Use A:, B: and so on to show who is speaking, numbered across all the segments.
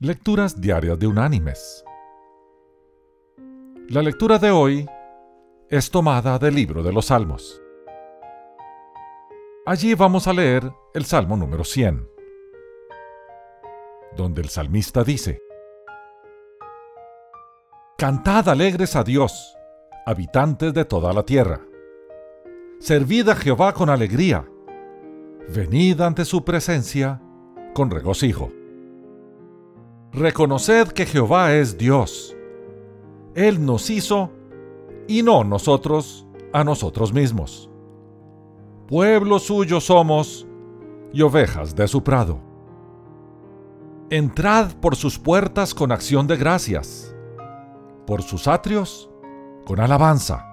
A: Lecturas Diarias de Unánimes. La lectura de hoy es tomada del libro de los Salmos. Allí vamos a leer el Salmo número 100, donde el salmista dice, Cantad alegres a Dios, habitantes de toda la tierra. Servid a Jehová con alegría. Venid ante su presencia con regocijo. Reconoced que Jehová es Dios. Él nos hizo y no nosotros a nosotros mismos. Pueblo suyo somos y ovejas de su prado. Entrad por sus puertas con acción de gracias, por sus atrios con alabanza.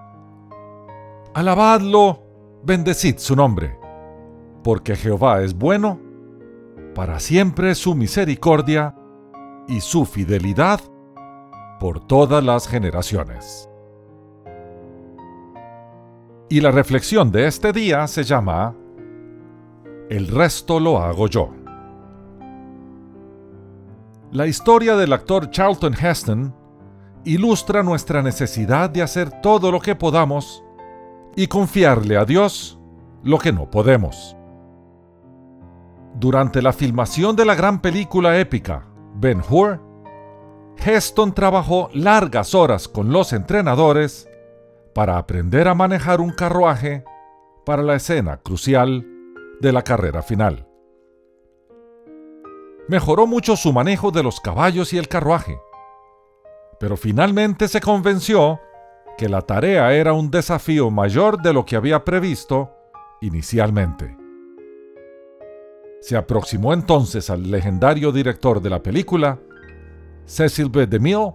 A: Alabadlo, bendecid su nombre, porque Jehová es bueno, para siempre su misericordia y su fidelidad por todas las generaciones. Y la reflexión de este día se llama El resto lo hago yo. La historia del actor Charlton Heston ilustra nuestra necesidad de hacer todo lo que podamos y confiarle a Dios lo que no podemos. Durante la filmación de la gran película épica Ben Hur, Heston trabajó largas horas con los entrenadores para aprender a manejar un carruaje para la escena crucial de la carrera final. Mejoró mucho su manejo de los caballos y el carruaje, pero finalmente se convenció que la tarea era un desafío mayor de lo que había previsto inicialmente. Se aproximó entonces al legendario director de la película, Cecil B. DeMille,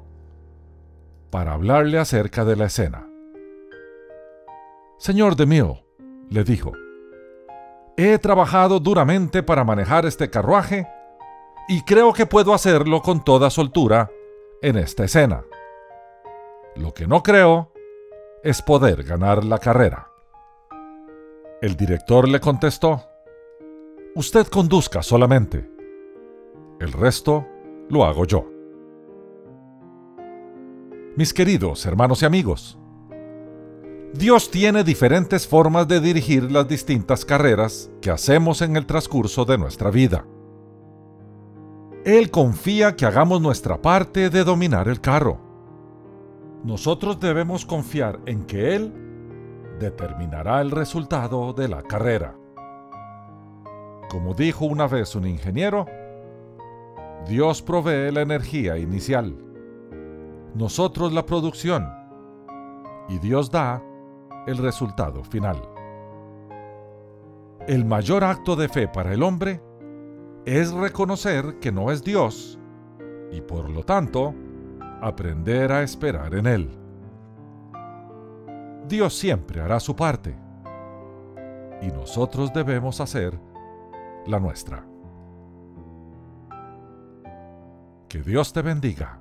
A: para hablarle acerca de la escena. Señor DeMille, le dijo, he trabajado duramente para manejar este carruaje y creo que puedo hacerlo con toda soltura en esta escena. Lo que no creo es poder ganar la carrera. El director le contestó, Usted conduzca solamente. El resto lo hago yo. Mis queridos hermanos y amigos, Dios tiene diferentes formas de dirigir las distintas carreras que hacemos en el transcurso de nuestra vida. Él confía que hagamos nuestra parte de dominar el carro. Nosotros debemos confiar en que Él determinará el resultado de la carrera. Como dijo una vez un ingeniero, Dios provee la energía inicial, nosotros la producción y Dios da el resultado final. El mayor acto de fe para el hombre es reconocer que no es Dios y por lo tanto aprender a esperar en Él. Dios siempre hará su parte y nosotros debemos hacer la nuestra. Que Dios te bendiga.